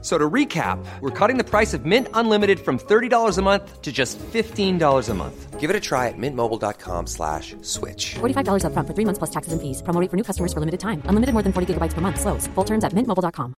So to recap, we're cutting the price of Mint Unlimited from $30 a month to just $15 a month. Give it a try at mintmobile.com slash switch. $45 upfront for three months plus taxes and fees. Promo rate for new customers for limited time. Unlimited more than 40 gigabytes per month. Slows. Full terms at mintmobile.com.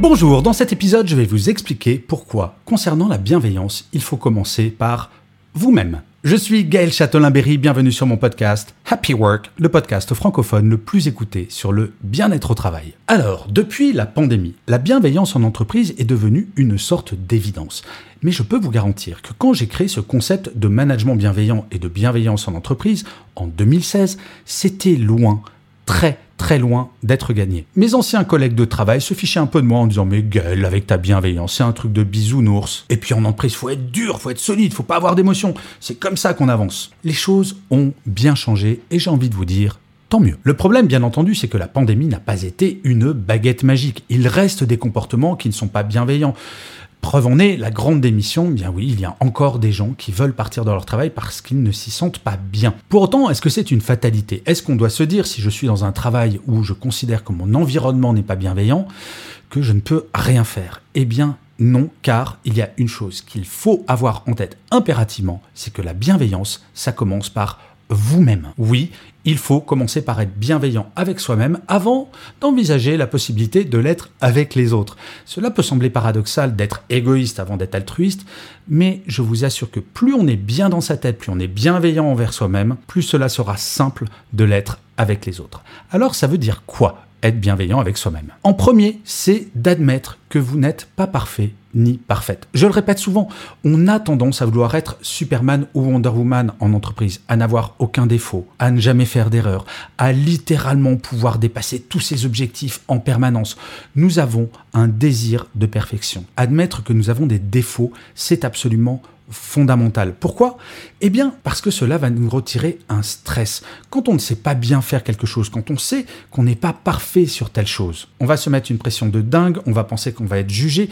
Bonjour, dans cet épisode, je vais vous expliquer pourquoi, concernant la bienveillance, il faut commencer par vous-même. Je suis Gaël Châtelain-Berry, bienvenue sur mon podcast Happy Work, le podcast francophone le plus écouté sur le bien-être au travail. Alors, depuis la pandémie, la bienveillance en entreprise est devenue une sorte d'évidence. Mais je peux vous garantir que quand j'ai créé ce concept de management bienveillant et de bienveillance en entreprise, en 2016, c'était loin, très très loin d'être gagné. Mes anciens collègues de travail se fichaient un peu de moi en disant mais gueule avec ta bienveillance, c'est un truc de bisounours. Et puis en entreprise, faut être dur, faut être solide, faut pas avoir d'émotion. C'est comme ça qu'on avance. Les choses ont bien changé et j'ai envie de vous dire tant mieux. Le problème, bien entendu, c'est que la pandémie n'a pas été une baguette magique. Il reste des comportements qui ne sont pas bienveillants. Preuve en est, la grande démission, bien oui, il y a encore des gens qui veulent partir dans leur travail parce qu'ils ne s'y sentent pas bien. Pour autant, est-ce que c'est une fatalité? Est-ce qu'on doit se dire, si je suis dans un travail où je considère que mon environnement n'est pas bienveillant, que je ne peux rien faire? Eh bien, non, car il y a une chose qu'il faut avoir en tête impérativement, c'est que la bienveillance, ça commence par vous-même. Oui, il faut commencer par être bienveillant avec soi-même avant d'envisager la possibilité de l'être avec les autres. Cela peut sembler paradoxal d'être égoïste avant d'être altruiste, mais je vous assure que plus on est bien dans sa tête, plus on est bienveillant envers soi-même, plus cela sera simple de l'être avec les autres. Alors ça veut dire quoi être bienveillant avec soi-même? En premier, c'est d'admettre que vous n'êtes pas parfait ni parfaite. Je le répète souvent, on a tendance à vouloir être Superman ou Wonder Woman en entreprise, à n'avoir aucun défaut, à ne jamais faire d'erreur, à littéralement pouvoir dépasser tous ses objectifs en permanence. Nous avons un désir de perfection. Admettre que nous avons des défauts, c'est absolument fondamental. Pourquoi? Eh bien, parce que cela va nous retirer un stress. Quand on ne sait pas bien faire quelque chose, quand on sait qu'on n'est pas parfait sur telle chose, on va se mettre une pression de dingue, on va penser qu'on va être jugé,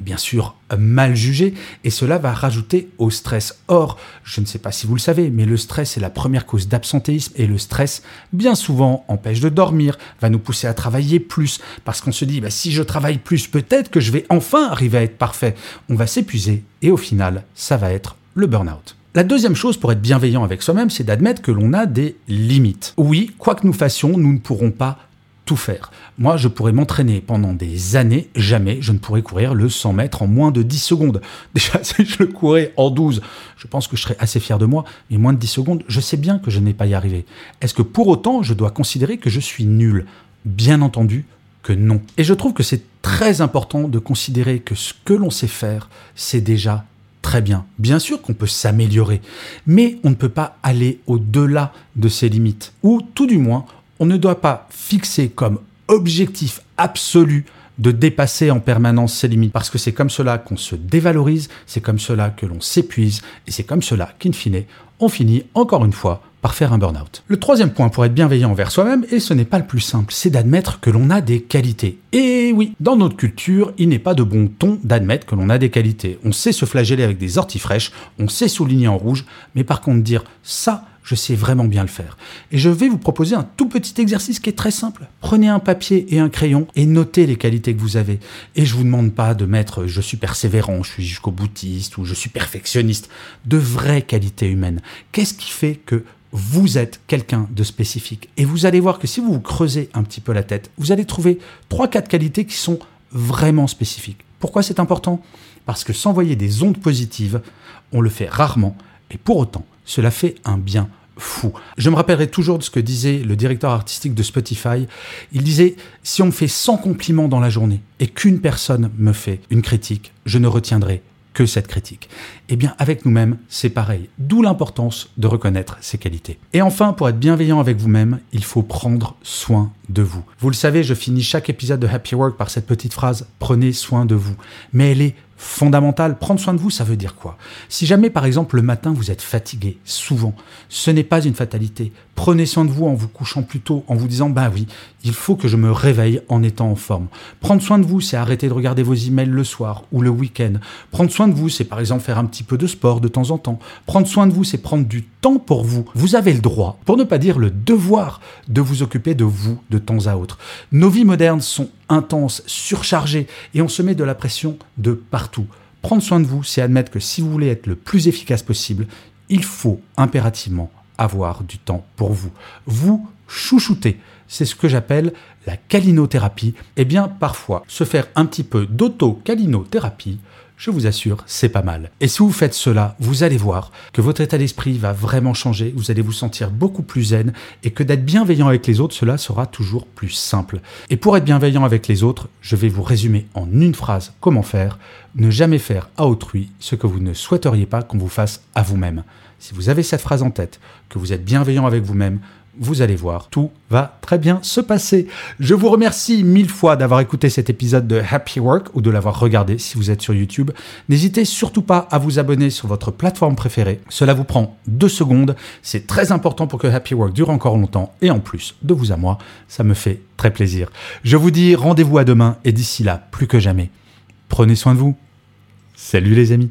bien sûr mal jugé, et cela va rajouter au stress. Or, je ne sais pas si vous le savez, mais le stress est la première cause d'absentéisme, et le stress, bien souvent, empêche de dormir, va nous pousser à travailler plus, parce qu'on se dit, bah, si je travaille plus, peut-être que je vais enfin arriver à être parfait. On va s'épuiser, et au final, ça va être le burn-out. La deuxième chose pour être bienveillant avec soi-même, c'est d'admettre que l'on a des limites. Oui, quoi que nous fassions, nous ne pourrons pas tout faire. Moi, je pourrais m'entraîner pendant des années, jamais je ne pourrais courir le 100 mètres en moins de 10 secondes. Déjà, si je le courais en 12, je pense que je serais assez fier de moi, mais moins de 10 secondes, je sais bien que je n'ai pas y arrivé. Est-ce que pour autant, je dois considérer que je suis nul? Bien entendu que non. Et je trouve que c'est très important de considérer que ce que l'on sait faire, c'est déjà très bien. Bien sûr qu'on peut s'améliorer, mais on ne peut pas aller au-delà de ses limites. Ou tout du moins, on ne doit pas fixer comme objectif absolu de dépasser en permanence ses limites, parce que c'est comme cela qu'on se dévalorise, c'est comme cela que l'on s'épuise, et c'est comme cela qu'in fine, on finit encore une fois par faire un burn-out. Le troisième point pour être bienveillant envers soi-même, et ce n'est pas le plus simple, c'est d'admettre que l'on a des qualités. Et oui, dans notre culture, il n'est pas de bon ton d'admettre que l'on a des qualités. On sait se flageller avec des orties fraîches, on sait souligner en rouge, mais par contre dire ça, je sais vraiment bien le faire. Et je vais vous proposer un tout petit exercice qui est très simple. Prenez un papier et un crayon et notez les qualités que vous avez. Et je vous demande pas de mettre je suis persévérant, je suis jusqu'au boutiste ou je suis perfectionniste. De vraies qualités humaines. Qu'est-ce qui fait que vous êtes quelqu'un de spécifique? Et vous allez voir que si vous vous creusez un petit peu la tête, vous allez trouver trois, quatre qualités qui sont vraiment spécifiques. Pourquoi c'est important? Parce que s'envoyer des ondes positives, on le fait rarement et pour autant, cela fait un bien fou. Je me rappellerai toujours de ce que disait le directeur artistique de Spotify. Il disait, si on me fait 100 compliments dans la journée et qu'une personne me fait une critique, je ne retiendrai que cette critique. Eh bien, avec nous-mêmes, c'est pareil. D'où l'importance de reconnaître ses qualités. Et enfin, pour être bienveillant avec vous-même, il faut prendre soin de vous. Vous le savez, je finis chaque épisode de Happy Work par cette petite phrase, prenez soin de vous. Mais elle est fondamental. Prendre soin de vous, ça veut dire quoi? Si jamais, par exemple, le matin, vous êtes fatigué, souvent, ce n'est pas une fatalité. Prenez soin de vous en vous couchant plus tôt, en vous disant, ben oui, il faut que je me réveille en étant en forme. Prendre soin de vous, c'est arrêter de regarder vos emails le soir ou le week-end. Prendre soin de vous, c'est par exemple faire un petit peu de sport de temps en temps. Prendre soin de vous, c'est prendre du pour vous. Vous avez le droit, pour ne pas dire le devoir, de vous occuper de vous de temps à autre. Nos vies modernes sont intenses, surchargées, et on se met de la pression de partout. Prendre soin de vous, c'est admettre que si vous voulez être le plus efficace possible, il faut impérativement avoir du temps pour vous. Vous chouchouter. C'est ce que j'appelle la calinothérapie. Eh bien, parfois, se faire un petit peu d'auto-calinothérapie, je vous assure, c'est pas mal. Et si vous faites cela, vous allez voir que votre état d'esprit va vraiment changer, vous allez vous sentir beaucoup plus zen et que d'être bienveillant avec les autres, cela sera toujours plus simple. Et pour être bienveillant avec les autres, je vais vous résumer en une phrase comment faire. Ne jamais faire à autrui ce que vous ne souhaiteriez pas qu'on vous fasse à vous-même. Si vous avez cette phrase en tête, que vous êtes bienveillant avec vous-même, vous allez voir, tout va très bien se passer. Je vous remercie mille fois d'avoir écouté cet épisode de Happy Work ou de l'avoir regardé si vous êtes sur YouTube. N'hésitez surtout pas à vous abonner sur votre plateforme préférée. Cela vous prend deux secondes. C'est très important pour que Happy Work dure encore longtemps. Et en plus, de vous à moi, ça me fait très plaisir. Je vous dis rendez-vous à demain et d'ici là, plus que jamais, prenez soin de vous. Salut les amis.